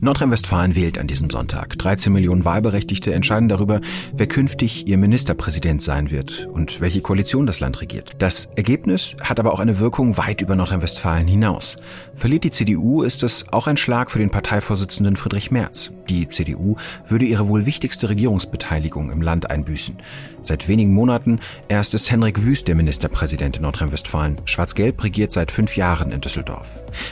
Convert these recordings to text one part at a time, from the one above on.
Nordrhein-Westfalen wählt an diesem Sonntag. 13 Millionen Wahlberechtigte entscheiden darüber, wer künftig ihr Ministerpräsident sein wird und welche Koalition das Land regiert. Das Ergebnis hat aber auch eine Wirkung weit über Nordrhein-Westfalen hinaus. Verliert die CDU, ist es auch ein Schlag für den Parteivorsitzenden Friedrich Merz. Die CDU würde ihre wohl wichtigste Regierungsbeteiligung im Land einbüßen. Seit wenigen Monaten erst ist Henrik Wüst der Ministerpräsident in Nordrhein-Westfalen. Schwarz-Gelb regiert seit fünf Jahren in Düsseldorf.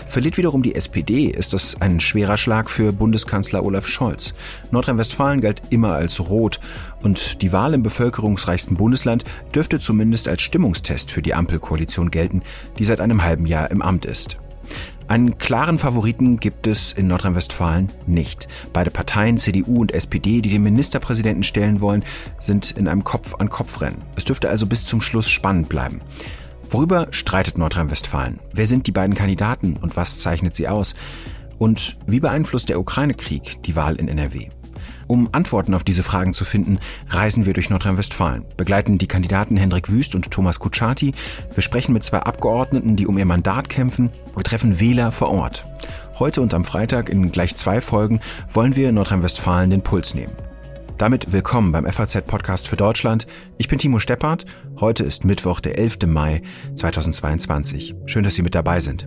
Verliert wiederum die SPD, ist das ein schwerer Schlag für Bundeskanzler Olaf Scholz. Nordrhein-Westfalen galt immer als rot und die Wahl im bevölkerungsreichsten Bundesland dürfte zumindest als Stimmungstest für die Ampelkoalition gelten, die seit einem halben Jahr im Amt ist. Einen klaren Favoriten gibt es in Nordrhein-Westfalen nicht. Beide Parteien, CDU und SPD, die den Ministerpräsidenten stellen wollen, sind in einem Kopf-an-Kopf-Rennen. Es dürfte also bis zum Schluss spannend bleiben. Worüber streitet Nordrhein-Westfalen? Wer sind die beiden Kandidaten und was zeichnet sie aus? Und wie beeinflusst der Ukraine-Krieg die Wahl in NRW? Um Antworten auf diese Fragen zu finden, reisen wir durch Nordrhein-Westfalen, begleiten die Kandidaten Hendrik Wüst und Thomas Kutschaty. Wir sprechen mit zwei Abgeordneten, die um ihr Mandat kämpfen. Wir treffen Wähler vor Ort. Heute und am Freitag in gleich zwei Folgen wollen wir Nordrhein-Westfalen den Puls nehmen. Damit willkommen beim FAZ-Podcast für Deutschland. Ich bin Timo Steppert. Heute ist Mittwoch, der 11. Mai 2022. Schön, dass Sie mit dabei sind.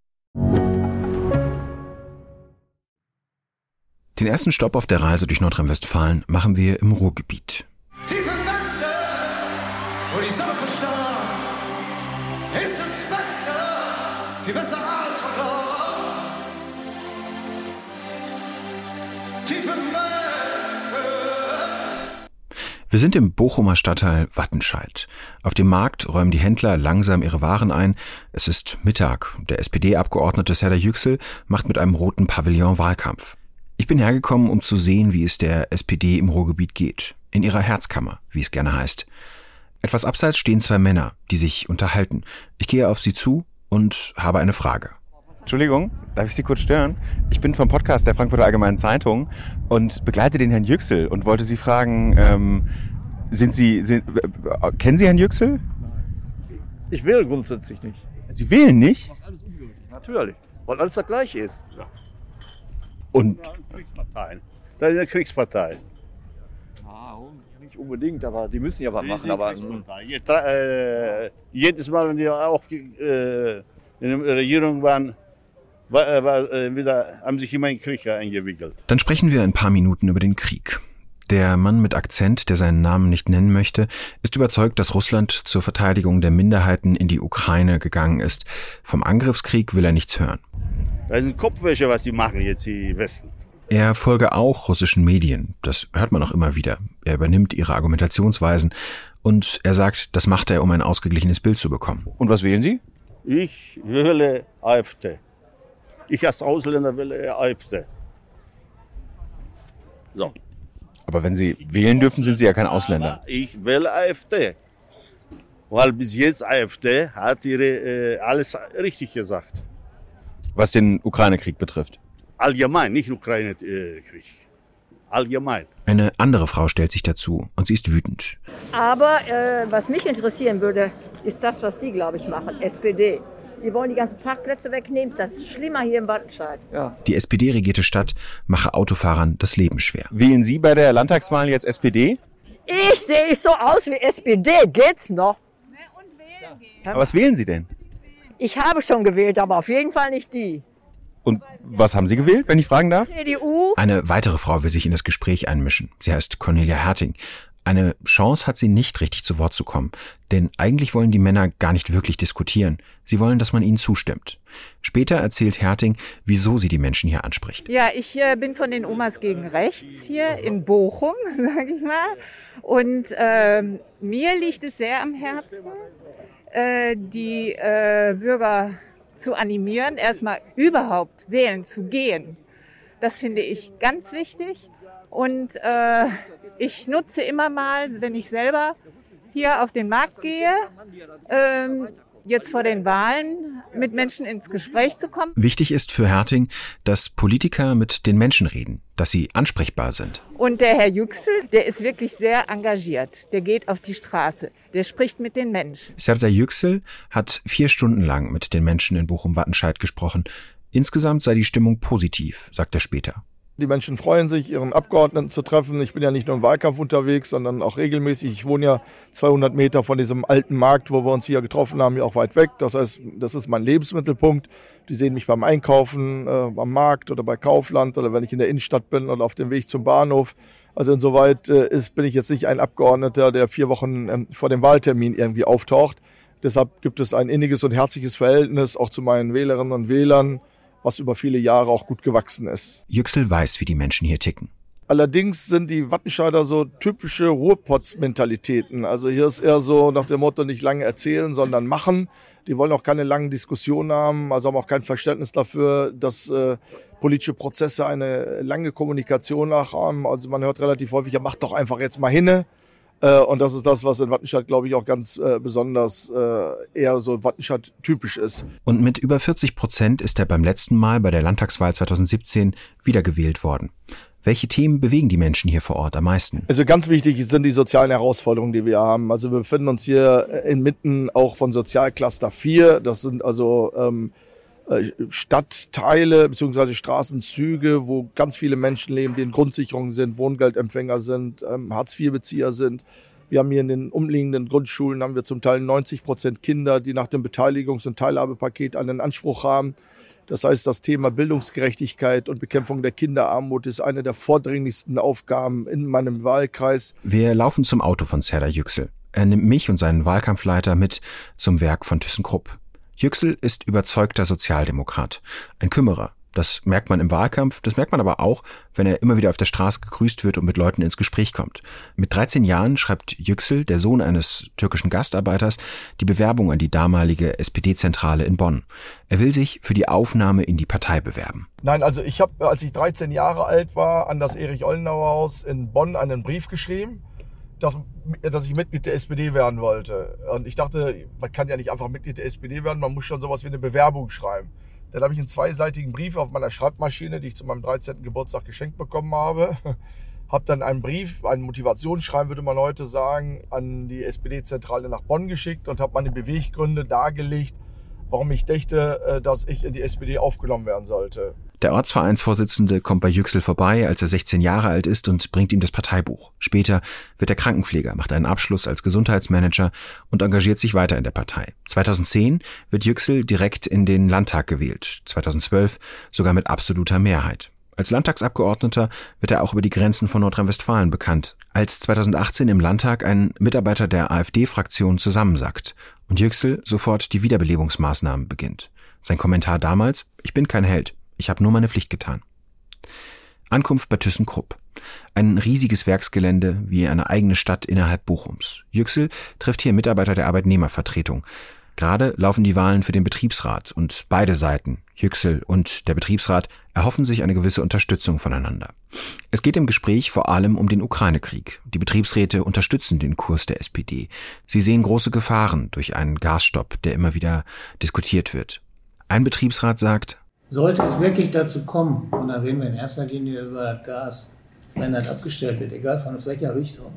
Den ersten Stopp auf der Reise durch Nordrhein-Westfalen machen wir im Ruhrgebiet. Tief im Westen, wo die Sonne verstarrt, ist es besser, viel besser als verglaubt. Tief im Westen. Wir sind im Bochumer Stadtteil Wattenscheid. Auf dem Markt räumen die Händler langsam ihre Waren ein. Es ist Mittag. Der SPD-Abgeordnete Serdar Yüksel macht mit einem roten Pavillon Wahlkampf. Ich bin hergekommen, um zu sehen, wie es der SPD im Ruhrgebiet geht. In ihrer Herzkammer, wie es gerne heißt. Etwas abseits stehen zwei Männer, die sich unterhalten. Ich gehe auf sie zu und habe eine Frage. Entschuldigung, darf ich Sie kurz stören? Ich bin vom Podcast der Frankfurter Allgemeinen Zeitung und begleite den Herrn Yüksel und wollte Sie fragen, ähm, sind Sie, sind, äh, kennen Sie Herrn Yüksel? Ich wähle grundsätzlich nicht. Sie wählen nicht? Natürlich. Weil alles das gleiche ist. Und Kriegsparteien. Das ist eine Kriegspartei. Nicht unbedingt, aber die müssen ja was machen. eine Aber äh, jedes Mal, wenn die auch äh, in der Regierung waren, war, äh, war, äh, wieder, haben sich immer in Krieg eingewickelt. Dann sprechen wir ein paar Minuten über den Krieg. Der Mann mit Akzent, der seinen Namen nicht nennen möchte, ist überzeugt, dass Russland zur Verteidigung der Minderheiten in die Ukraine gegangen ist. Vom Angriffskrieg will er nichts hören. Das sind Kopfwäsche, was die machen jetzt die Westen. Er folge auch russischen Medien. Das hört man auch immer wieder. Er übernimmt ihre Argumentationsweisen und er sagt, das macht er, um ein ausgeglichenes Bild zu bekommen. Und was wählen Sie? Ich wähle AfD. Ich als Ausländer wähle AfD. So. Aber wenn Sie wählen dürfen, sind Sie ja kein Ausländer. Ich wähle AfD. Weil bis jetzt AfD hat ihre äh, alles richtig gesagt. Was den Ukraine-Krieg betrifft. Allgemein, nicht Ukraine-Krieg. Allgemein. Eine andere Frau stellt sich dazu und sie ist wütend. Aber äh, was mich interessieren würde, ist das, was Sie, glaube ich, machen, SPD. Sie wollen die ganzen Parkplätze wegnehmen. Das ist schlimmer hier im Wattenscheid. Die SPD-regierte Stadt mache Autofahrern das Leben schwer. Wählen Sie bei der Landtagswahl jetzt SPD? Ich sehe ich so aus wie SPD. Geht's noch? Aber was wählen Sie denn? Ich habe schon gewählt, aber auf jeden Fall nicht die. Und was haben Sie gewählt, wenn ich fragen darf? CDU? Eine weitere Frau will sich in das Gespräch einmischen. Sie heißt Cornelia Herting. Eine Chance hat sie nicht richtig zu Wort zu kommen, denn eigentlich wollen die Männer gar nicht wirklich diskutieren. Sie wollen, dass man ihnen zustimmt. Später erzählt Herting, wieso sie die Menschen hier anspricht. Ja, ich äh, bin von den Omas gegen Rechts hier in Bochum, sage ich mal. Und ähm, mir liegt es sehr am Herzen, äh, die äh, Bürger zu animieren, erstmal überhaupt wählen zu gehen. Das finde ich ganz wichtig. Und äh, ich nutze immer mal, wenn ich selber hier auf den Markt gehe, ähm, jetzt vor den Wahlen mit Menschen ins Gespräch zu kommen. Wichtig ist für Herting, dass Politiker mit den Menschen reden, dass sie ansprechbar sind. Und der Herr Yüksel, der ist wirklich sehr engagiert. Der geht auf die Straße, der spricht mit den Menschen. Serdar Yüksel hat vier Stunden lang mit den Menschen in Bochum-Wattenscheid gesprochen. Insgesamt sei die Stimmung positiv, sagt er später. Die Menschen freuen sich, ihren Abgeordneten zu treffen. Ich bin ja nicht nur im Wahlkampf unterwegs, sondern auch regelmäßig. Ich wohne ja 200 Meter von diesem alten Markt, wo wir uns hier getroffen haben, ja auch weit weg. Das heißt, das ist mein Lebensmittelpunkt. Die sehen mich beim Einkaufen, äh, beim Markt oder bei Kaufland oder wenn ich in der Innenstadt bin oder auf dem Weg zum Bahnhof. Also insoweit äh, ist, bin ich jetzt nicht ein Abgeordneter, der vier Wochen ähm, vor dem Wahltermin irgendwie auftaucht. Deshalb gibt es ein inniges und herzliches Verhältnis auch zu meinen Wählerinnen und Wählern was über viele Jahre auch gut gewachsen ist. Yüksel weiß, wie die Menschen hier ticken. Allerdings sind die Wattenscheider so typische Ruhrpots-Mentalitäten. Also hier ist eher so nach dem Motto nicht lange erzählen, sondern machen. Die wollen auch keine langen Diskussionen haben, also haben auch kein Verständnis dafür, dass äh, politische Prozesse eine lange Kommunikation nachhaben. Also man hört relativ häufig, ja mach doch einfach jetzt mal hinne. Äh, und das ist das, was in Wattenscheid, glaube ich, auch ganz äh, besonders äh, eher so Wattenscheid typisch ist. Und mit über 40 Prozent ist er beim letzten Mal bei der Landtagswahl 2017 wiedergewählt worden. Welche Themen bewegen die Menschen hier vor Ort am meisten? Also ganz wichtig sind die sozialen Herausforderungen, die wir haben. Also wir befinden uns hier inmitten auch von Sozialcluster 4. Das sind also ähm, äh, Stadtteile bzw. Straßenzüge, wo ganz viele Menschen leben, die in Grundsicherung sind, Wohngeldempfänger sind, ähm, Hartz-IV-Bezieher sind. Wir haben hier in den umliegenden Grundschulen haben wir zum Teil 90 Prozent Kinder, die nach dem Beteiligungs- und Teilhabepaket einen Anspruch haben. Das heißt, das Thema Bildungsgerechtigkeit und Bekämpfung der Kinderarmut ist eine der vordringlichsten Aufgaben in meinem Wahlkreis. Wir laufen zum Auto von Serdar Yüksel. Er nimmt mich und seinen Wahlkampfleiter mit zum Werk von ThyssenKrupp. Yüksel ist überzeugter Sozialdemokrat, ein Kümmerer. Das merkt man im Wahlkampf, das merkt man aber auch, wenn er immer wieder auf der Straße gegrüßt wird und mit Leuten ins Gespräch kommt. Mit 13 Jahren schreibt Yüksel, der Sohn eines türkischen Gastarbeiters, die Bewerbung an die damalige SPD-Zentrale in Bonn. Er will sich für die Aufnahme in die Partei bewerben. Nein, also ich habe, als ich 13 Jahre alt war, an das Erich-Ollenauer-Haus in Bonn einen Brief geschrieben dass, dass ich Mitglied der SPD werden wollte. Und ich dachte, man kann ja nicht einfach Mitglied der SPD werden, man muss schon sowas wie eine Bewerbung schreiben. Dann habe ich einen zweiseitigen Brief auf meiner Schreibmaschine, die ich zu meinem 13. Geburtstag geschenkt bekommen habe. habe dann einen Brief, ein Motivationsschreiben, würde man heute sagen, an die SPD-Zentrale nach Bonn geschickt und habe meine Beweggründe dargelegt, warum ich dachte, äh, dass ich in die SPD aufgenommen werden sollte. Der Ortsvereinsvorsitzende kommt bei Yüksel vorbei, als er 16 Jahre alt ist und bringt ihm das Parteibuch. Später wird er Krankenpfleger, macht einen Abschluss als Gesundheitsmanager und engagiert sich weiter in der Partei. 2010 wird Yüksel direkt in den Landtag gewählt, 2012 sogar mit absoluter Mehrheit. Als Landtagsabgeordneter wird er auch über die Grenzen von Nordrhein-Westfalen bekannt. Als 2018 im Landtag ein Mitarbeiter der AfD-Fraktion zusammensackt und Yüksel sofort die Wiederbelebungsmaßnahmen beginnt. Sein Kommentar damals, ich bin kein Held, ich habe nur meine Pflicht getan. Ankunft bei ThyssenKrupp. Ein riesiges Werksgelände wie eine eigene Stadt innerhalb Bochums. Yüksel trifft hier Mitarbeiter der Arbeitnehmervertretung. Gerade laufen die Wahlen für den Betriebsrat und beide Seiten, Yüksel und der Betriebsrat, erhoffen sich eine gewisse Unterstützung voneinander. Es geht im Gespräch vor allem um den Ukraine-Krieg. Die Betriebsräte unterstützen den Kurs der SPD. Sie sehen große Gefahren durch einen Gasstopp, der immer wieder diskutiert wird. Ein Betriebsrat sagt, sollte es wirklich dazu kommen, und dann reden wir in erster Linie über das Gas, wenn das abgestellt wird, egal von welcher Richtung,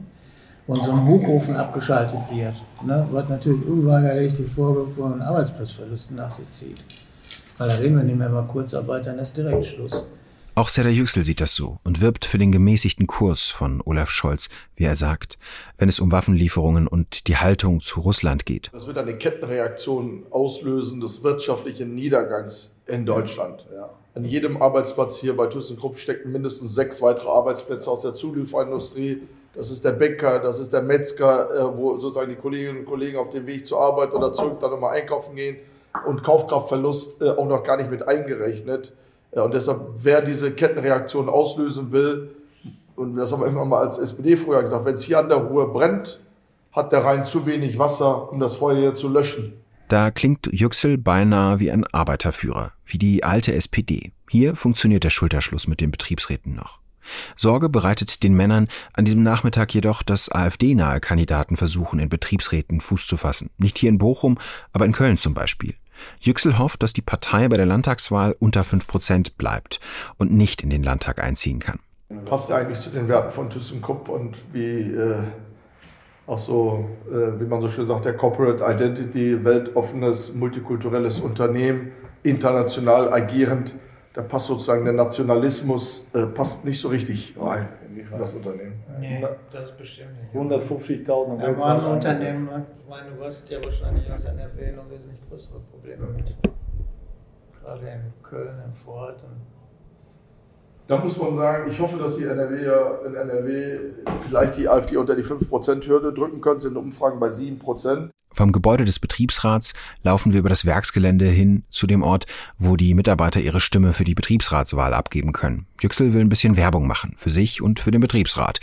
und so ein Hochofen abgeschaltet wird, ne, wird natürlich unweigerlich die Folge von Arbeitsplatzverlusten nach sich zieht. Weil da reden wir nicht mehr über Kurzarbeit, dann ist direkt Schluss. Auch Serdar Yüksel sieht das so und wirbt für den gemäßigten Kurs von Olaf Scholz, wie er sagt, wenn es um Waffenlieferungen und die Haltung zu Russland geht. Das wird eine Kettenreaktion auslösen des wirtschaftlichen Niedergangs in Deutschland. Ja. An jedem Arbeitsplatz hier bei ThyssenKrupp stecken mindestens sechs weitere Arbeitsplätze aus der Zulieferindustrie. Das ist der Bäcker, das ist der Metzger, äh, wo sozusagen die Kolleginnen und Kollegen auf dem Weg zur Arbeit oder zurück dann nochmal einkaufen gehen und Kaufkraftverlust äh, auch noch gar nicht mit eingerechnet. Und deshalb, wer diese Kettenreaktion auslösen will, und das haben wir immer mal als SPD früher gesagt, wenn es hier an der Ruhr brennt, hat der Rhein zu wenig Wasser, um das Feuer hier zu löschen. Da klingt Yüksel beinahe wie ein Arbeiterführer, wie die alte SPD. Hier funktioniert der Schulterschluss mit den Betriebsräten noch. Sorge bereitet den Männern an diesem Nachmittag jedoch, dass AfD-nahe Kandidaten versuchen, in Betriebsräten Fuß zu fassen. Nicht hier in Bochum, aber in Köln zum Beispiel. Yüksel hofft, dass die Partei bei der Landtagswahl unter fünf Prozent bleibt und nicht in den Landtag einziehen kann. Passt eigentlich zu den Werten von ThyssenKrupp und wie äh, auch so, äh, wie man so schön sagt, der Corporate Identity, weltoffenes, multikulturelles Unternehmen, international agierend. Da passt sozusagen der Nationalismus, äh, passt nicht so richtig rein in das Unternehmen. Nee, das bestimmt nicht. 150.000 Ja, mein Unternehmen, ich meine, du hast ja wahrscheinlich aus NRW noch wesentlich größere Probleme mit. Gerade in Köln, in Vorort. Und Da muss man sagen, ich hoffe, dass die NRW in NRW vielleicht die AfD unter die 5%-Hürde drücken können, sind Umfragen bei 7%. Vom Gebäude des Betriebsrats laufen wir über das Werksgelände hin zu dem Ort, wo die Mitarbeiter ihre Stimme für die Betriebsratswahl abgeben können. Yüksel will ein bisschen Werbung machen, für sich und für den Betriebsrat.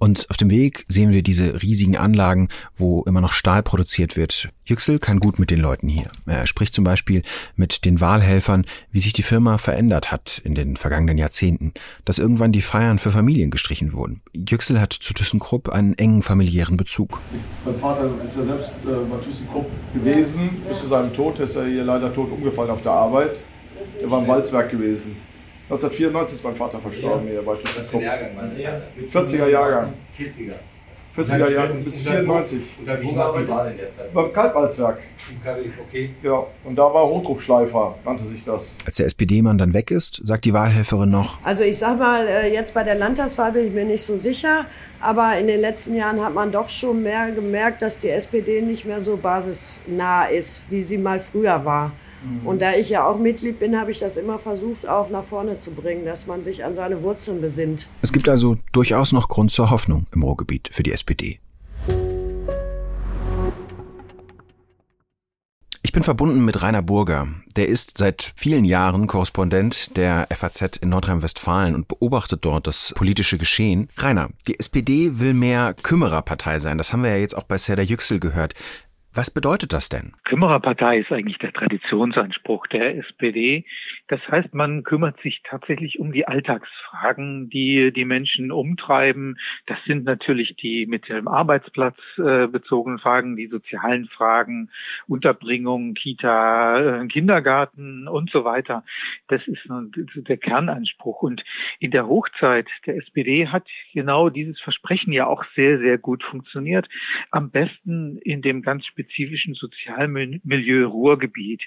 Und auf dem Weg sehen wir diese riesigen Anlagen, wo immer noch Stahl produziert wird. Yüksel kann gut mit den Leuten hier. Er spricht zum Beispiel mit den Wahlhelfern, wie sich die Firma verändert hat in den vergangenen Jahrzehnten, dass irgendwann die Feiern für Familien gestrichen wurden. Yüksel hat zu ThyssenKrupp einen engen familiären Bezug. Mein Vater ist ja selbst äh, bei ThyssenKrupp gewesen, bis zu seinem Tod. ist er hier leider tot umgefallen auf der Arbeit. Er war im Walzwerk gewesen. 1994 ist mein Vater verstorben hier bei ThyssenKrupp. 40er Jahrgang. 40er. 40er Jahrgang bis 94. Unter wie war die Wahl in der Zeit? Beim Kaltwalzwerk. Okay. Ja, und da war Hochdruckschleifer, nannte sich das. Als der SPD-Mann dann weg ist, sagt die Wahlhelferin noch, Also ich sag mal, äh, jetzt bei der Landtagswahl bin ich mir nicht so sicher, aber in den letzten Jahren hat man doch schon mehr gemerkt, dass die SPD nicht mehr so basisnah ist, wie sie mal früher war. Und da ich ja auch Mitglied bin, habe ich das immer versucht, auch nach vorne zu bringen, dass man sich an seine Wurzeln besinnt. es gibt also durchaus noch Grund zur Hoffnung im Ruhrgebiet für die SPD. Ich bin verbunden mit Rainer Burger. Der ist seit vielen Jahren Korrespondent der FAZ in Nordrhein-Westfalen und beobachtet dort das politische Geschehen. Rainer, die SPD will mehr Kümmererpartei sein. Das haben wir ja jetzt auch bei Serda Yüksel gehört. Was bedeutet das denn? Kümmererpartei ist eigentlich der Traditionsanspruch der SPD. Das heißt, man kümmert sich tatsächlich um die Alltagsfragen, die die Menschen umtreiben. Das sind natürlich die mit dem Arbeitsplatz äh, bezogenen Fragen, die sozialen Fragen, Unterbringung, Kita, äh, Kindergarten und so weiter. Das ist der Kernanspruch. Und in der Hochzeit der SPD hat genau dieses Versprechen ja auch sehr, sehr gut funktioniert. Am besten in dem ganz spezifischen Sozialmilieu Ruhrgebiet.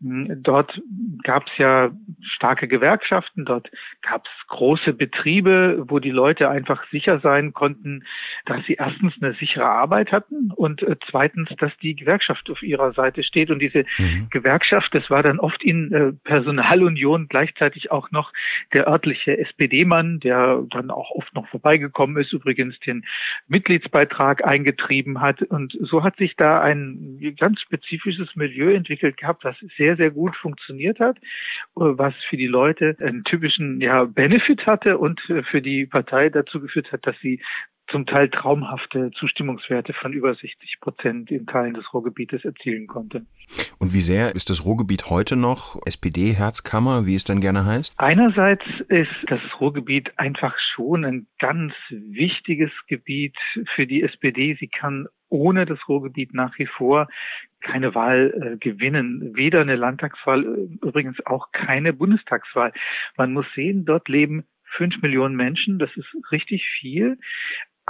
Dort gab es ja starke Gewerkschaften, dort gab es große Betriebe, wo die Leute einfach sicher sein konnten, dass sie erstens eine sichere Arbeit hatten und äh, zweitens, dass die Gewerkschaft auf ihrer Seite steht. Und diese Gewerkschaft, das war dann oft in äh, Personalunion gleichzeitig auch noch der örtliche SPD-Mann, der dann auch oft noch vorbeigekommen ist, übrigens den Mitgliedsbeitrag eingetrieben hat. Und so hat sich da ein ganz spezifisches Milieu entwickelt gehabt, was sehr, sehr gut funktioniert hat, was für die Leute einen typischen ja, Benefit hatte und für die Partei dazu geführt hat, dass sie zum Teil traumhafte Zustimmungswerte von über 60 Prozent in Teilen des Ruhrgebietes erzielen konnte. Und wie sehr ist das Ruhrgebiet heute noch SPD-Herzkammer, wie es dann gerne heißt? Einerseits ist das Ruhrgebiet einfach schon ein ganz wichtiges Gebiet für die SPD. Sie kann ohne das Ruhrgebiet nach wie vor keine Wahl äh, gewinnen. Weder eine Landtagswahl, äh, übrigens auch keine Bundestagswahl. Man muss sehen, dort leben fünf Millionen Menschen. Das ist richtig viel.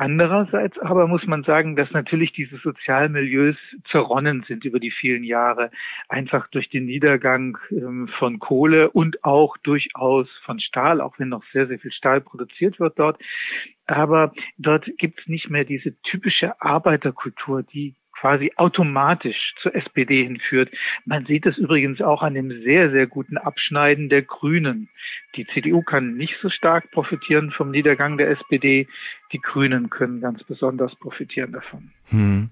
Andererseits aber muss man sagen, dass natürlich diese Sozialmilieus zerronnen sind über die vielen Jahre, einfach durch den Niedergang ähm, von Kohle und auch durchaus von Stahl, auch wenn noch sehr, sehr viel Stahl produziert wird dort. Aber dort gibt es nicht mehr diese typische Arbeiterkultur, die quasi automatisch zur SPD hinführt. Man sieht es übrigens auch an dem sehr, sehr guten Abschneiden der Grünen. Die CDU kann nicht so stark profitieren vom Niedergang der SPD. Die Grünen können ganz besonders profitieren davon. Hm.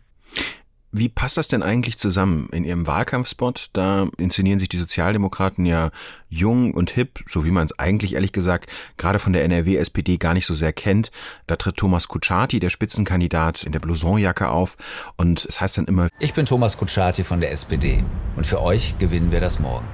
Wie passt das denn eigentlich zusammen? In Ihrem Wahlkampfspot, da inszenieren sich die Sozialdemokraten ja jung und hip, so wie man es eigentlich ehrlich gesagt gerade von der NRW-SPD gar nicht so sehr kennt. Da tritt Thomas Kutschaty, der Spitzenkandidat, in der Blousonjacke auf und es heißt dann immer, ich bin Thomas Kutschaty von der SPD und für euch gewinnen wir das morgen.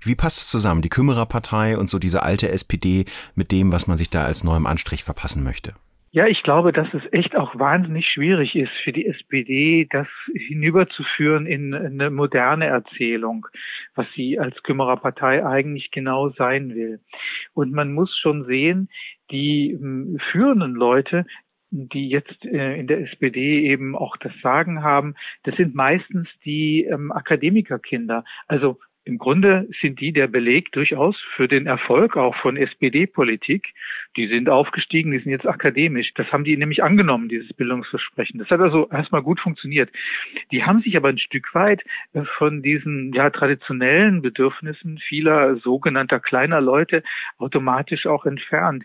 Wie passt es zusammen, die Kümmererpartei und so diese alte SPD mit dem, was man sich da als neuem Anstrich verpassen möchte? Ja, ich glaube, dass es echt auch wahnsinnig schwierig ist für die SPD, das hinüberzuführen in eine moderne Erzählung, was sie als Kümmererpartei eigentlich genau sein will. Und man muss schon sehen, die hm, führenden Leute, die jetzt äh, in der SPD eben auch das Sagen haben, das sind meistens die ähm, Akademikerkinder. Also im Grunde sind die der Beleg durchaus für den Erfolg auch von SPD-Politik. Die sind aufgestiegen, die sind jetzt akademisch. Das haben die nämlich angenommen, dieses Bildungsversprechen. Das hat also erstmal gut funktioniert. Die haben sich aber ein Stück weit äh, von diesen ja traditionellen Bedürfnissen vieler sogenannter kleiner Leute automatisch auch entfernt.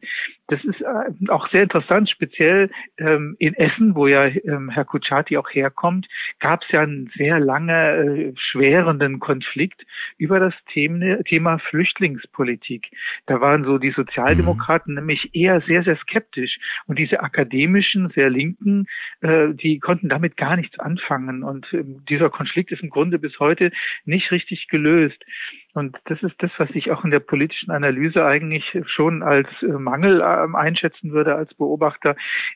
Das ist äh, auch sehr interessant, speziell ähm, in Essen, wo ja ähm, Herr Kutschaty auch herkommt, gab es ja einen sehr lange äh, schwerenden Konflikt über das Thema, Thema Flüchtlingspolitik. Da waren so die Sozialdemokraten mhm. nämlich eher sehr, sehr skeptisch. Und diese akademischen, sehr linken, äh, die konnten damit gar nichts anfangen. Und äh, dieser Konflikt ist im Grunde bis heute nicht richtig gelöst. Und das ist das, was ich auch in der politischen Analyse eigentlich schon als äh, Mangel äh, einschätzen würde als Beobachter,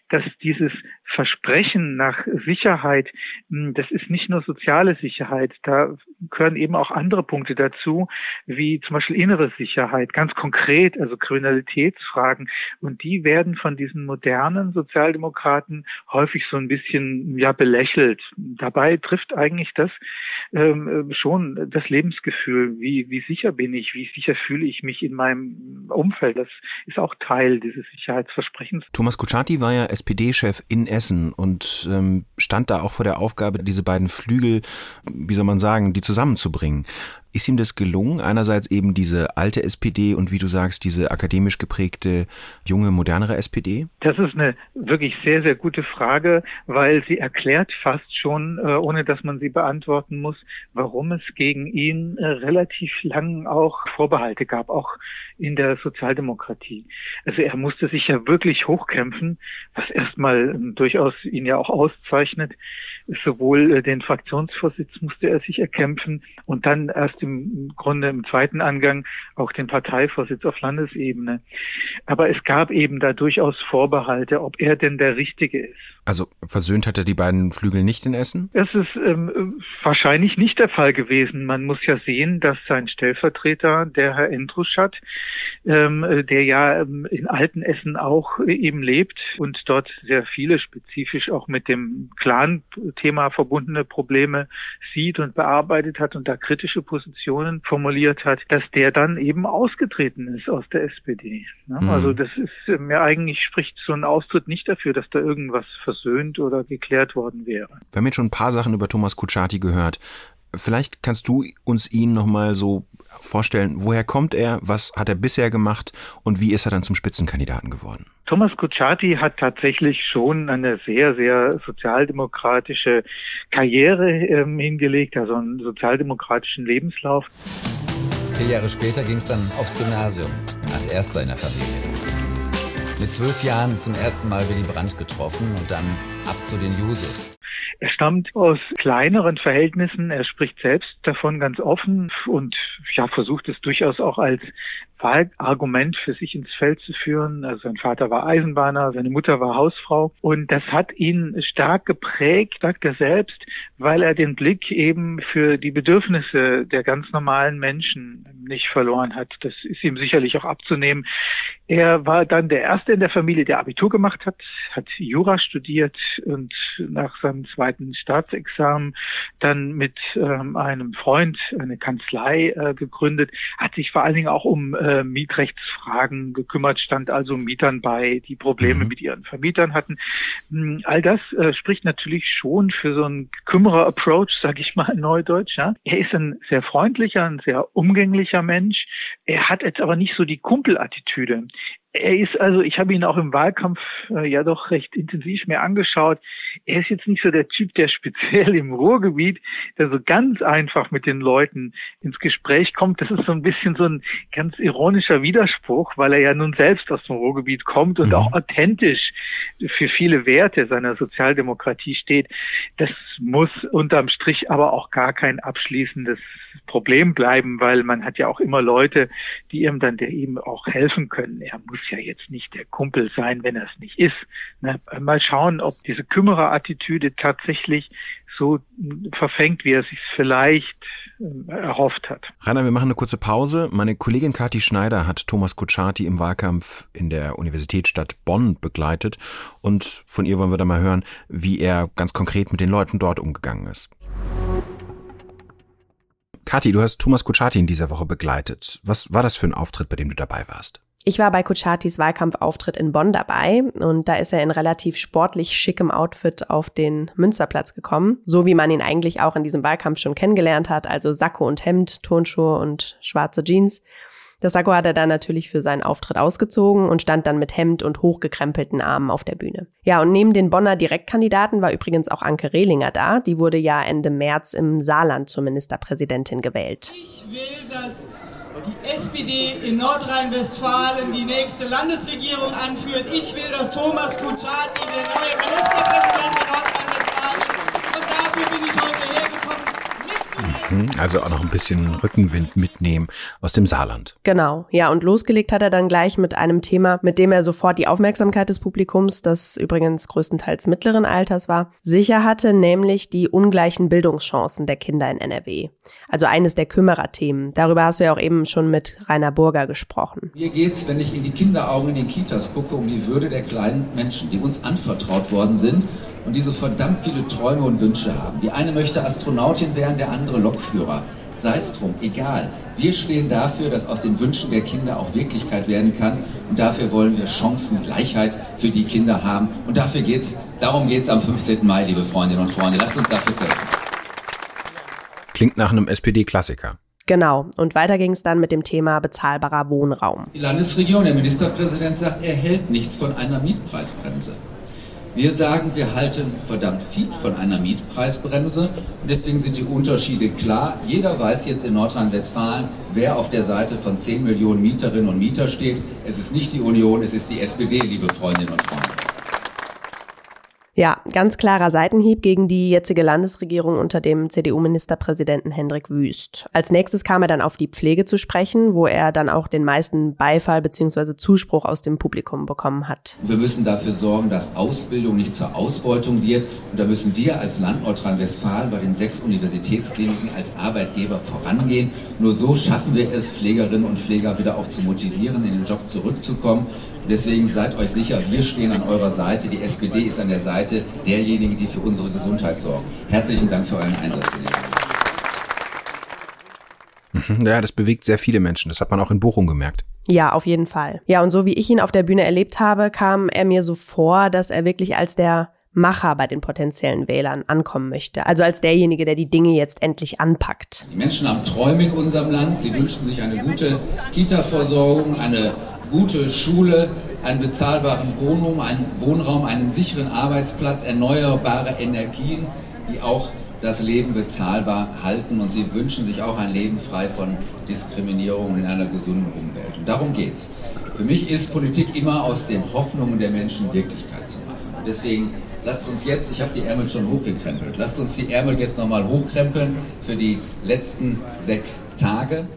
dass dieses Versprechen nach Sicherheit, hm, das ist nicht nur soziale Sicherheit, da gehören eben auch andere Punkte dazu, wie zum Beispiel innere Sicherheit, ganz konkret, also Kriminalitätsfragen. Und die werden von diesen modernen Sozialdemokraten häufig so ein bisschen ja belächelt. Dabei trifft eigentlich das ähm, schon das Lebensgefühl, wie wie, sicher bin ich, wie sicher fühle ich mich in meinem Umfeld. Das ist auch Teil dieses Sicherheitsversprechens. Thomas Kutschaty war ja SPD-Chef in Essen und ähm, stand da auch vor der Aufgabe, diese beiden Flügel, wie soll man sagen, die zusammenzubringen. Ist ihm das gelungen? Einerseits eben diese alte SPD und wie du sagst, diese akademisch geprägte, junge, modernere SPD? Das ist eine wirklich sehr, sehr gute Frage, weil sie erklärt fast schon, äh, ohne dass man sie beantworten muss, warum es gegen ihn äh, relativ lang auch Vorbehalte gab, auch in der Sozialdemokratie. Also er musste sich ja wirklich hochkämpfen, was erstmal ähm, durchaus ihn ja auch auszeichnet. Sowohl äh, den Fraktionsvorsitz musste er sich erkämpfen und dann erst im Grunde im zweiten Angang auch den Parteivorsitz auf Landesebene. Aber es gab eben da durchaus Vorbehalte, ob er denn der Richtige ist. Also versöhnt hat er die beiden Flügel nicht in Essen? Es ist ähm, wahrscheinlich nicht der Fall gewesen. Man muss ja sehen, dass sein Stellvertreter, der Herr Endruschat, ähm, der ja ähm, in Altenessen auch eben lebt und dort sehr viele spezifisch auch mit dem Clan-Thema verbundene Probleme sieht und bearbeitet hat und da kritische Positionen formuliert hat, dass der dann eben ausgetreten ist aus der SPD. Ja, mhm. Also das ist mir eigentlich spricht so ein Austritt nicht dafür, dass da irgendwas versöhnt oder geklärt worden wäre. Wir haben jetzt schon ein paar Sachen über Thomas Kutschaty gehört. Vielleicht kannst du uns ihn nochmal so vorstellen, woher kommt er, was hat er bisher gemacht und wie ist er dann zum Spitzenkandidaten geworden? Thomas Kutschaty hat tatsächlich schon eine sehr, sehr sozialdemokratische Karriere ähm, hingelegt, also einen sozialdemokratischen Lebenslauf. Vier Jahre später ging es dann aufs Gymnasium, als erster in der Familie. Mit zwölf Jahren zum ersten Mal Willy Brandt getroffen und dann ab zu den Jusos. Er stammt aus kleineren Verhältnissen. Er spricht selbst davon ganz offen und ja, versucht es durchaus auch als Wahlargument für sich ins Feld zu führen. Also sein Vater war Eisenbahner, seine Mutter war Hausfrau und das hat ihn stark geprägt, sagt er selbst, weil er den Blick eben für die Bedürfnisse der ganz normalen Menschen nicht verloren hat. Das ist ihm sicherlich auch abzunehmen. Er war dann der Erste in der Familie, der Abitur gemacht hat, hat Jura studiert und nach seinem zweiten Staatsexamen dann mit ähm, einem Freund eine Kanzlei äh, gegründet, hat sich vor allen Dingen auch um äh, Mietrechtsfragen gekümmert, stand also Mietern bei, die Probleme mhm. mit ihren Vermietern hatten. Hm, all das äh, spricht natürlich schon für so einen Kümmerer-Approach, sage ich mal in Neudeutsch. Ja? Er ist ein sehr freundlicher, ein sehr umgänglicher Mensch. Er hat jetzt aber nicht so die Kumpelattitüde er ist also, ich habe ihn auch im Wahlkampf äh, ja doch recht intensiv mir angeschaut. Er ist jetzt nicht so der Typ, der speziell im Ruhrgebiet, der so ganz einfach mit den Leuten ins Gespräch kommt. Das ist so ein bisschen so ein ganz ironischer Widerspruch, weil er ja nun selbst aus dem Ruhrgebiet kommt und mhm. auch authentisch für viele Werte seiner Sozialdemokratie steht. Das muss unterm Strich aber auch gar kein abschließendes Problem bleiben, weil man hat ja auch immer Leute, die ihm dann der ihm auch helfen können. Er muss ja jetzt nicht der Kumpel sein, wenn er es nicht ist. Ne? Mal schauen, ob diese Kümmererattitüde tatsächlich so verfängt, wie er sich vielleicht äh, erhofft hat. Rainer, wir machen eine kurze Pause. Meine Kollegin Kathi Schneider hat Thomas Kutschaty im Wahlkampf in der Universitätsstadt Bonn begleitet und von ihr wollen wir dann mal hören, wie er ganz konkret mit den Leuten dort umgegangen ist. Kathi, du hast Thomas Kutschaty in dieser Woche begleitet. Was war das für ein Auftritt, bei dem du dabei warst? Ich war bei Kutschatis Wahlkampfauftritt in Bonn dabei und da ist er in relativ sportlich schickem Outfit auf den Münsterplatz gekommen, so wie man ihn eigentlich auch in diesem Wahlkampf schon kennengelernt hat, also Sakko und Hemd, Turnschuhe und schwarze Jeans. Das Sakko hat er dann natürlich für seinen Auftritt ausgezogen und stand dann mit Hemd und hochgekrempelten Armen auf der Bühne. Ja, und neben den Bonner Direktkandidaten war übrigens auch Anke Rehlinger da. Die wurde ja Ende März im Saarland zur Ministerpräsidentin gewählt. Ich will, dass die SPD in Nordrhein-Westfalen die nächste Landesregierung anführt. Ich will, dass Thomas Kutschaty der neue Ministerpräsident in Nordrhein-Westfalen ist. Und dafür bin ich heute hergekommen. Mhm, also auch noch ein bisschen Rückenwind mitnehmen aus dem Saarland. Genau, ja, und losgelegt hat er dann gleich mit einem Thema, mit dem er sofort die Aufmerksamkeit des Publikums, das übrigens größtenteils mittleren Alters war, sicher hatte, nämlich die ungleichen Bildungschancen der Kinder in NRW. Also eines der Kümmererthemen. Darüber hast du ja auch eben schon mit Rainer Burger gesprochen. Mir geht's, wenn ich in die Kinderaugen in den Kitas gucke, um die Würde der kleinen Menschen, die uns anvertraut worden sind und die so verdammt viele Träume und Wünsche haben. Die eine möchte Astronautin werden, der andere Lokführer. Sei es drum, egal. Wir stehen dafür, dass aus den Wünschen der Kinder auch Wirklichkeit werden kann. Und dafür wollen wir Chancengleichheit für die Kinder haben. Und dafür geht's, darum geht's am 15. Mai, liebe Freundinnen und Freunde. Lasst uns dafür kämpfen. Klingt nach einem SPD-Klassiker. Genau. Und weiter ging es dann mit dem Thema bezahlbarer Wohnraum. Die Landesregierung, der Ministerpräsident sagt, er hält nichts von einer Mietpreisbremse. Wir sagen, wir halten verdammt viel von einer Mietpreisbremse und deswegen sind die Unterschiede klar. Jeder weiß jetzt in Nordrhein-Westfalen, wer auf der Seite von 10 Millionen Mieterinnen und Mieter steht. Es ist nicht die Union, es ist die SPD, liebe Freundinnen und Freunde. Ja, ganz klarer Seitenhieb gegen die jetzige Landesregierung unter dem CDU-Ministerpräsidenten Hendrik Wüst. Als nächstes kam er dann auf die Pflege zu sprechen, wo er dann auch den meisten Beifall bzw. Zuspruch aus dem Publikum bekommen hat. Wir müssen dafür sorgen, dass Ausbildung nicht zur Ausbeutung wird. Und da müssen wir als Land Nordrhein-Westfalen bei den sechs Universitätskliniken als Arbeitgeber vorangehen. Nur so schaffen wir es, Pflegerinnen und Pfleger wieder auch zu motivieren, in den Job zurückzukommen. Deswegen seid euch sicher, wir stehen an eurer Seite. Die SPD ist an der Seite derjenigen, die für unsere Gesundheit sorgen. Herzlichen Dank für euren Einsatz. Mhm, ja, das bewegt sehr viele Menschen. Das hat man auch in Bochum gemerkt. Ja, auf jeden Fall. Ja, und so wie ich ihn auf der Bühne erlebt habe, kam er mir so vor, dass er wirklich als der Macher bei den potenziellen Wählern ankommen möchte. Also als derjenige, der die Dinge jetzt endlich anpackt. Die Menschen haben Träume in unserem Land. Sie wünschen sich eine gute Kita-Versorgung, eine gute Schule, einen bezahlbaren Wohnraum, einen Wohnraum, einen sicheren Arbeitsplatz, erneuerbare Energien, die auch das Leben bezahlbar halten. Und sie wünschen sich auch ein Leben frei von Diskriminierung in einer gesunden Umwelt. Und darum geht's. Für mich ist Politik immer aus den Hoffnungen der Menschen Wirklichkeit zu machen. Und deswegen lasst uns jetzt, ich habe die Ärmel schon hochgekrempelt, lasst uns die Ärmel jetzt nochmal hochkrempeln für die letzten sechs Tage.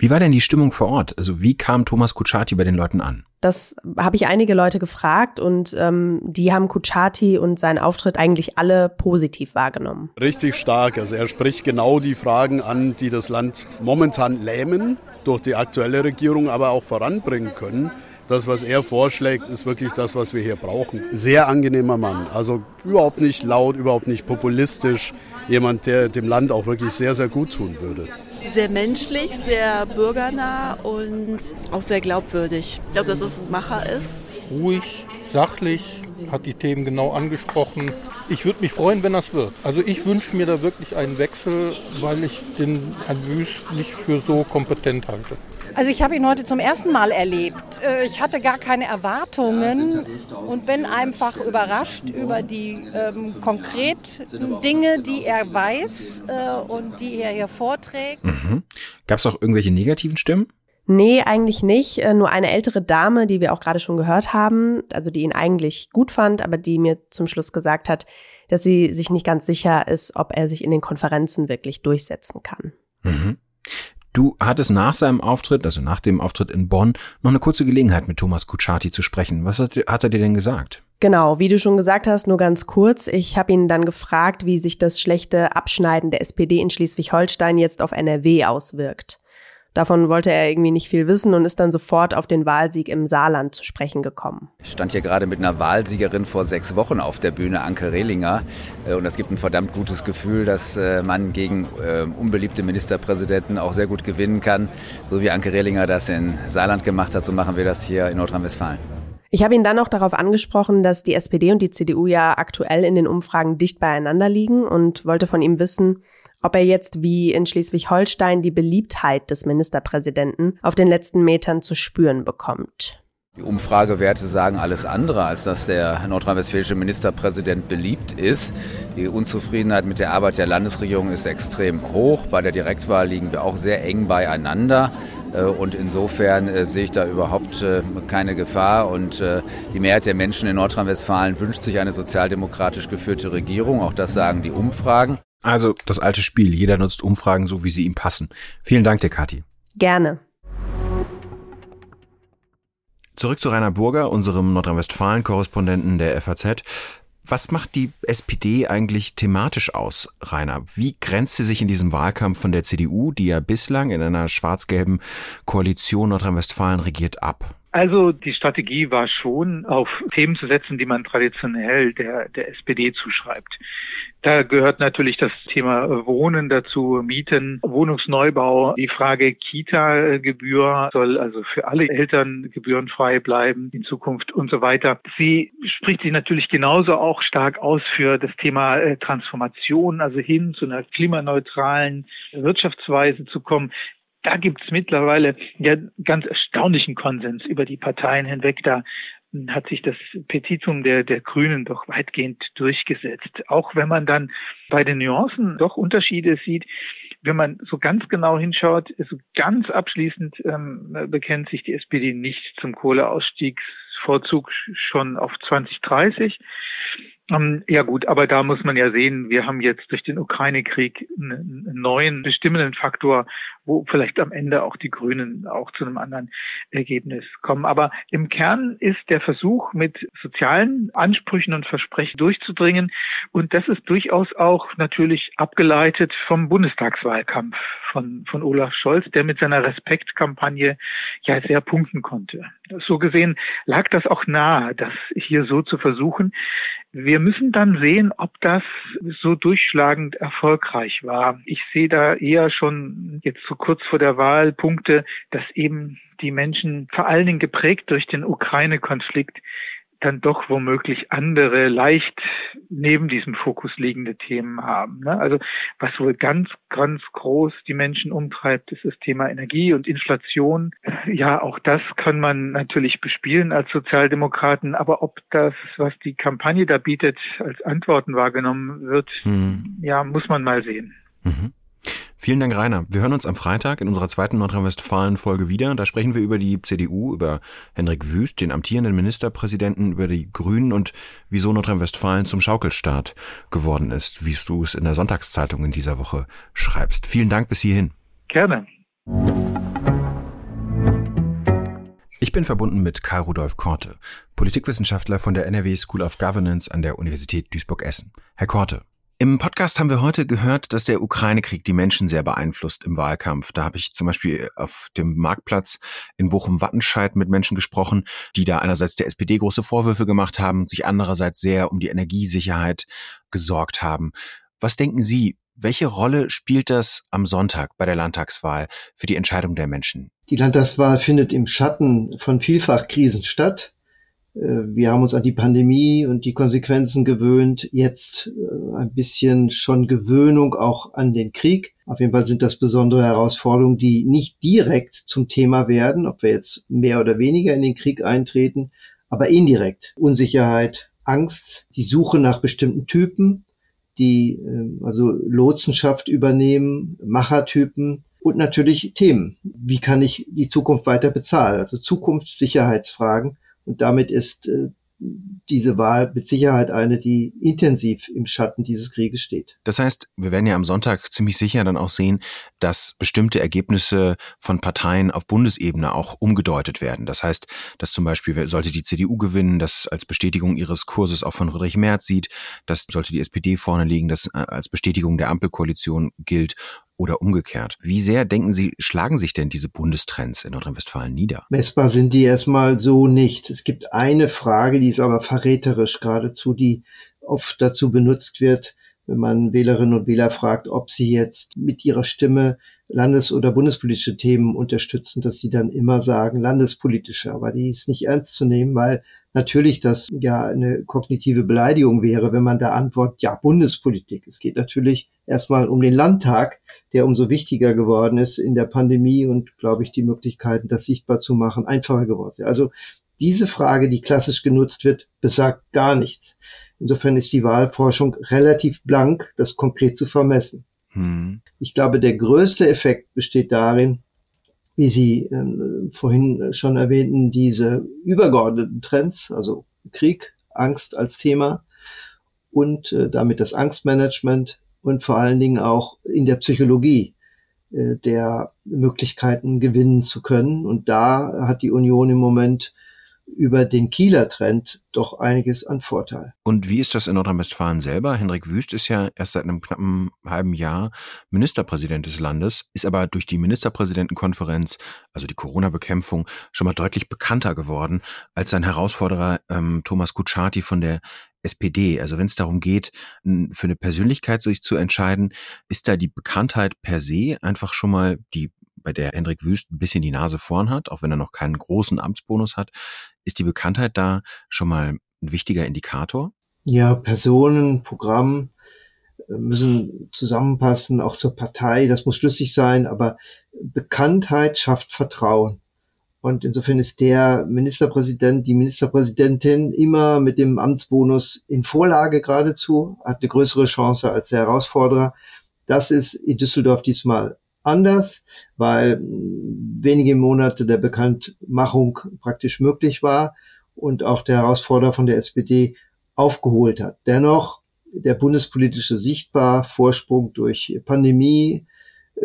Wie war denn die Stimmung vor Ort? Also wie kam Thomas Kutschaty bei den Leuten an? Das habe ich einige Leute gefragt und ähm, die haben Kutschaty und seinen Auftritt eigentlich alle positiv wahrgenommen. Richtig stark. Also er spricht genau die Fragen an, die das Land momentan lähmen durch die aktuelle Regierung, aber auch voranbringen können. Das, was er vorschlägt, ist wirklich das, was wir hier brauchen. Sehr angenehmer Mann. Also überhaupt nicht laut, überhaupt nicht populistisch. Jemand, der dem Land auch wirklich sehr, sehr gut tun würde. Sehr menschlich, sehr bürgernah und auch sehr glaubwürdig. Ich glaube, dass es ein Macher ist. Ruhig, sachlich, hat die Themen genau angesprochen. Ich würde mich freuen, wenn das wird. Also ich wünsche mir da wirklich einen Wechsel, weil ich den Herrn Wüst nicht für so kompetent halte. Also ich habe ihn heute zum ersten Mal erlebt. Äh, ich hatte gar keine Erwartungen und bin einfach überrascht über die ähm, konkret Dinge, die er weiß äh, und die er hier vorträgt. Mhm. Gab es auch irgendwelche negativen Stimmen? Nee, eigentlich nicht. Äh, nur eine ältere Dame, die wir auch gerade schon gehört haben, also die ihn eigentlich gut fand, aber die mir zum Schluss gesagt hat, dass sie sich nicht ganz sicher ist, ob er sich in den Konferenzen wirklich durchsetzen kann. Mhm. Du hattest nach seinem Auftritt, also nach dem Auftritt in Bonn, noch eine kurze Gelegenheit mit Thomas Kutschaty zu sprechen. Was hat, hat er dir denn gesagt? Genau, wie du schon gesagt hast, nur ganz kurz. Ich habe ihn dann gefragt, wie sich das schlechte Abschneiden der SPD in Schleswig-Holstein jetzt auf NRW auswirkt. Davon wollte er irgendwie nicht viel wissen und ist dann sofort auf den Wahlsieg im Saarland zu sprechen gekommen. Ich stand hier gerade mit einer Wahlsiegerin vor sechs Wochen auf der Bühne, Anke Rehlinger. Äh, und es gibt ein verdammt gutes Gefühl, dass äh, man gegen äh, unbeliebte Ministerpräsidenten auch sehr gut gewinnen kann. So wie Anke Rehlinger das in Saarland gemacht hat, so machen wir das hier in Nordrhein-Westfalen. Ich habe ihn dann noch darauf angesprochen, dass die SPD und die CDU ja aktuell in den Umfragen dicht beieinander liegen und wollte von ihm wissen, ob er jetzt wie in Schleswig-Holstein die Beliebtheit des Ministerpräsidenten auf den letzten Metern zu spüren bekommt. Die Umfragewerte sagen alles andere, als dass der nordrhein-westfälische Ministerpräsident beliebt ist. Die Unzufriedenheit mit der Arbeit der Landesregierung ist extrem hoch. Bei der Direktwahl liegen wir auch sehr eng beieinander. Äh, und insofern äh, sehe ich da überhaupt äh, keine Gefahr. Und die Mehrheit der Menschen in Nordrhein-Westfalen wünscht sich eine sozialdemokratisch geführte Regierung. Auch das sagen die Umfragen. Also das alte Spiel. Jeder nutzt Umfragen so, wie sie ihm passen. Vielen Dank dir, Kathi. Gerne. Zurück zu Rainer Burger, unserem Nordrhein-Westfalen-Korrespondenten der FAZ. Was macht die SPD eigentlich thematisch aus, Rainer? Wie grenzt sie sich in diesem Wahlkampf von der CDU, die ja bislang in einer schwarz-gelben Koalition Nordrhein-Westfalen regiert, ab? Also die Strategie war schon, auf Themen zu setzen, die man traditionell der, der SPD zuschreibt. Da gehört natürlich das Thema Wohnen dazu, Mieten, Wohnungsneubau. Die Frage Kita-Gebühr soll also für alle Eltern gebührenfrei bleiben in Zukunft und so weiter. Sie spricht sich natürlich genauso auch stark aus für das Thema äh, Transformation, also hin zu einer klimaneutralen Wirtschaftsweise zu kommen da gibt es mittlerweile ja ganz erstaunlichen Konsens über die Parteien hinweg. Da hat sich das Petitum der, der Grünen doch weitgehend durchgesetzt. Auch wenn man dann bei den Nuancen doch Unterschiede sieht, wenn man so ganz genau hinschaut, so ganz abschließend ähm, bekennt sich die SPD nicht zum Kohleausstiegsvorzug schon auf 2030. Ähm, ja gut, aber da muss man ja sehen, wir haben jetzt durch den Ukraine-Krieg einen neuen bestimmenden Faktor, wo vielleicht am Ende auch die Grünen auch zu einem anderen Ergebnis kommen. Aber im Kern ist der Versuch, mit sozialen Ansprüchen und Versprechen durchzudringen. Und das ist durchaus auch natürlich abgeleitet vom Bundestagswahlkampf von, von Olaf Scholz, der mit seiner Respektkampagne ja sehr punkten konnte. So gesehen lag das auch nahe, das hier so zu versuchen. Wir müssen dann sehen, ob das so durchschlagend erfolgreich war. Ich sehe da eher schon jetzt so kurz vor der Wahl Punkte, dass eben die Menschen vor allen Dingen geprägt durch den Ukraine-Konflikt dann doch womöglich andere, leicht neben diesem Fokus liegende Themen haben. Ne? Also was wohl ganz, ganz groß die Menschen umtreibt, ist das Thema Energie und Inflation. Ja, auch das kann man natürlich bespielen als Sozialdemokraten, aber ob das, was die Kampagne da bietet, als Antworten wahrgenommen wird, mhm. ja, muss man mal sehen. Mhm. Vielen Dank, Rainer. Wir hören uns am Freitag in unserer zweiten Nordrhein-Westfalen-Folge wieder. Da sprechen wir über die CDU, über Henrik Wüst, den amtierenden Ministerpräsidenten, über die Grünen und wieso Nordrhein-Westfalen zum Schaukelstaat geworden ist, wie du es in der Sonntagszeitung in dieser Woche schreibst. Vielen Dank bis hierhin. Gerne. Ich bin verbunden mit Karl Rudolf Korte, Politikwissenschaftler von der NRW School of Governance an der Universität Duisburg-Essen. Herr Korte, im Podcast haben wir heute gehört, dass der Ukraine-Krieg die Menschen sehr beeinflusst im Wahlkampf. Da habe ich zum Beispiel auf dem Marktplatz in Bochum-Wattenscheid mit Menschen gesprochen, die da einerseits der SPD große Vorwürfe gemacht haben, sich andererseits sehr um die Energiesicherheit gesorgt haben. Was denken Sie, welche Rolle spielt das am Sonntag bei der Landtagswahl für die Entscheidung der Menschen? Die Landtagswahl findet im Schatten von Vielfachkrisen statt. Äh, wir haben uns an die Pandemie und die Konsequenzen gewöhnt. Jetzt äh, ein bisschen schon Gewöhnung auch an den Krieg. Auf jeden Fall sind das besondere Herausforderungen, die nicht direkt zum Thema werden, ob wir jetzt mehr oder weniger in den Krieg eintreten, aber indirekt. Unsicherheit, Angst, die Suche nach bestimmten Typen, die äh, also Lotsenschaft übernehmen, Machertypen und natürlich Themen. Wie kann ich die Zukunft weiter bezahlen? Also Zukunftssicherheitsfragen und damit ist äh, diese Wahl mit Sicherheit eine, die intensiv im Schatten dieses Krieges steht. Das heißt, wir werden ja am Sonntag ziemlich sicher dann auch sehen, dass bestimmte Ergebnisse von Parteien auf Bundesebene auch umgedeutet werden. Das heißt, dass zum Beispiel sollte die CDU gewinnen, das als Bestätigung ihres Kurses auch von Friedrich Merz sieht, das sollte die SPD vorne liegen, das äh, als Bestätigung der Ampelkoalition gilt oder umgekehrt. Wie sehr denken Sie, schlagen sich denn diese Bundestrends in Nordrhein-Westfalen nieder? Messbar sind die erstmal so nicht. Es gibt eine Frage, die ist aber verräterisch geradezu, die oft dazu benutzt wird, wenn man Wählerinnen und Wähler fragt, ob sie jetzt mit ihrer Stimme landes- oder bundespolitische Themen unterstützen, dass sie dann immer sagen landespolitische. Aber die ist nicht ernst zu nehmen, weil natürlich das ja eine kognitive Beleidigung wäre, wenn man da antwortet, ja, Bundespolitik. Es geht natürlich erstmal um den Landtag, der umso wichtiger geworden ist in der Pandemie und, glaube ich, die Möglichkeiten, das sichtbar zu machen, einfacher geworden sind. Also diese Frage, die klassisch genutzt wird, besagt gar nichts. Insofern ist die Wahlforschung relativ blank, das konkret zu vermessen. Hm. Ich glaube, der größte Effekt besteht darin, wie Sie äh, vorhin schon erwähnten, diese übergeordneten Trends, also Krieg, Angst als Thema und äh, damit das Angstmanagement, und vor allen Dingen auch in der Psychologie äh, der Möglichkeiten gewinnen zu können. Und da hat die Union im Moment über den Kieler Trend doch einiges an Vorteil. Und wie ist das in Nordrhein-Westfalen selber? Henrik Wüst ist ja erst seit einem knappen halben Jahr Ministerpräsident des Landes, ist aber durch die Ministerpräsidentenkonferenz, also die Corona-Bekämpfung, schon mal deutlich bekannter geworden als sein Herausforderer ähm, Thomas Kutschaty von der SPD. Also wenn es darum geht, für eine Persönlichkeit sich zu entscheiden, ist da die Bekanntheit per se einfach schon mal die bei der Hendrik Wüst ein bisschen die Nase vorn hat, auch wenn er noch keinen großen Amtsbonus hat, ist die Bekanntheit da schon mal ein wichtiger Indikator? Ja, Personen, Programm äh, müssen zusammenpassen, auch zur Partei, das muss schlüssig sein, aber Bekanntheit schafft Vertrauen. Und insofern ist der Ministerpräsident, die Ministerpräsidentin immer mit dem Amtsbonus in Vorlage geradezu, hat eine größere Chance als der Herausforderer. Das ist in Düsseldorf diesmal anders, weil wenige Monate der Bekanntmachung praktisch möglich war und auch der Herausforderer von der SPD aufgeholt hat. Dennoch der bundespolitische sichtbar Vorsprung durch Pandemie,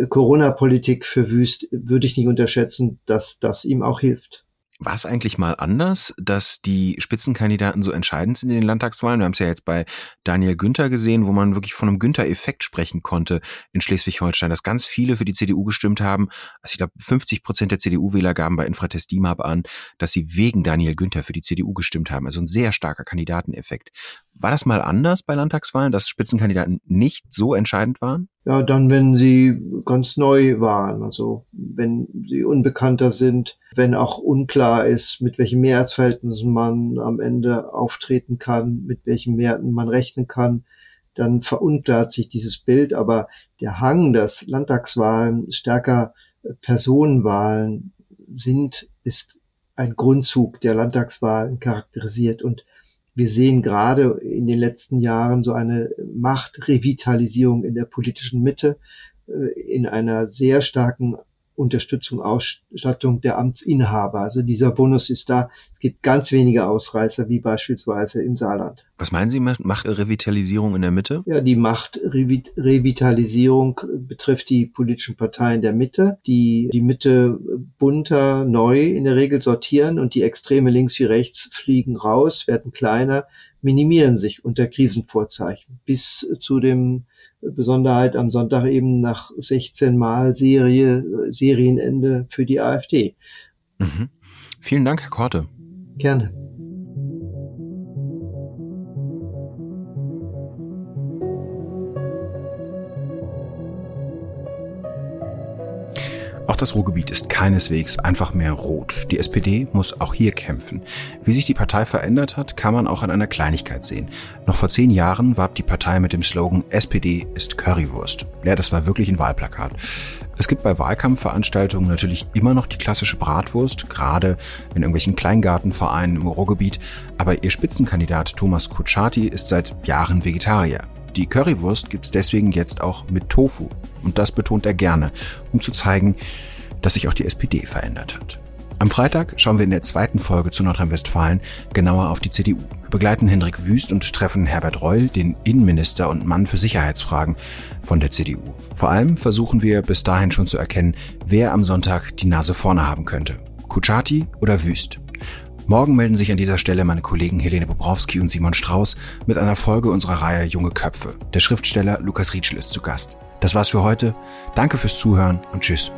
Corona-Politik für Wüst würde ich nicht unterschätzen, dass das ihm auch hilft. War es eigentlich mal anders, dass die Spitzenkandidaten so entscheidend sind in den Landtagswahlen? Wir haben es ja jetzt bei Daniel Günther gesehen, wo man wirklich von einem Günther-Effekt sprechen konnte in Schleswig-Holstein, dass ganz viele für die CDU gestimmt haben. Also ich glaube, 50 Prozent der CDU-Wähler gaben bei Infratest DIMAP an, dass sie wegen Daniel Günther für die CDU gestimmt haben. Also ein sehr starker Kandidateneffekt. War das mal anders bei Landtagswahlen, dass Spitzenkandidaten nicht so entscheidend waren? Ja, dann, wenn sie ganz neu waren, also wenn sie unbekannter sind, wenn auch unklar ist, mit welchen Mehrheitsverhältnissen man am Ende auftreten kann, mit welchen Mehrheiten man rechnen kann, dann verunklart sich dieses Bild. Aber der Hang, dass Landtagswahlen stärker Personenwahlen sind, ist ein Grundzug der Landtagswahlen charakterisiert. Und wir sehen gerade in den letzten Jahren so eine Machtrevitalisierung in der politischen Mitte, äh, in einer sehr starken Unterstützung, Ausstattung der Amtsinhaber. Also dieser Bonus ist da. Es gibt ganz wenige Ausreißer, wie beispielsweise im Saarland. Was meinen Sie mit Machtrevitalisierung in der Mitte? Ja, die Machtrevitalisierung betrifft die politischen Parteien der Mitte, die die Mitte bunter, neu in der Regel sortieren und die Extreme links wie rechts fliegen raus, werden kleiner, minimieren sich unter Krisenvorzeichen bis zu dem Besonderheit am Sonntag eben nach 16 Mal Serie, Serienende für die AfD. Mhm. Vielen Dank, Herr Korte. Gerne. Auch das Ruhrgebiet ist keineswegs einfach mehr rot. Die SPD muss auch hier kämpfen. Wie sich die Partei verändert hat, kann man auch an einer Kleinigkeit sehen. Noch vor zehn Jahren warb die Partei mit dem Slogan SPD ist Currywurst. Ja, das war wirklich ein Wahlplakat. Es gibt bei Wahlkampfveranstaltungen natürlich immer noch die klassische Bratwurst, gerade in irgendwelchen Kleingartenvereinen im Ruhrgebiet, aber ihr Spitzenkandidat Thomas Kutschaty ist seit Jahren Vegetarier. Die Currywurst gibt's deswegen jetzt auch mit Tofu. Und das betont er gerne, um zu zeigen, dass sich auch die SPD verändert hat. Am Freitag schauen wir in der zweiten Folge zu Nordrhein-Westfalen genauer auf die CDU. Wir begleiten Hendrik Wüst und treffen Herbert Reul, den Innenminister und Mann für Sicherheitsfragen von der CDU. Vor allem versuchen wir bis dahin schon zu erkennen, wer am Sonntag die Nase vorne haben könnte. Kuchati oder Wüst? Morgen melden sich an dieser Stelle meine Kollegen Helene Bobrowski und Simon Strauß mit einer Folge unserer Reihe Junge Köpfe. Der Schriftsteller Lukas Rietschel ist zu Gast. Das war's für heute. Danke fürs Zuhören und tschüss.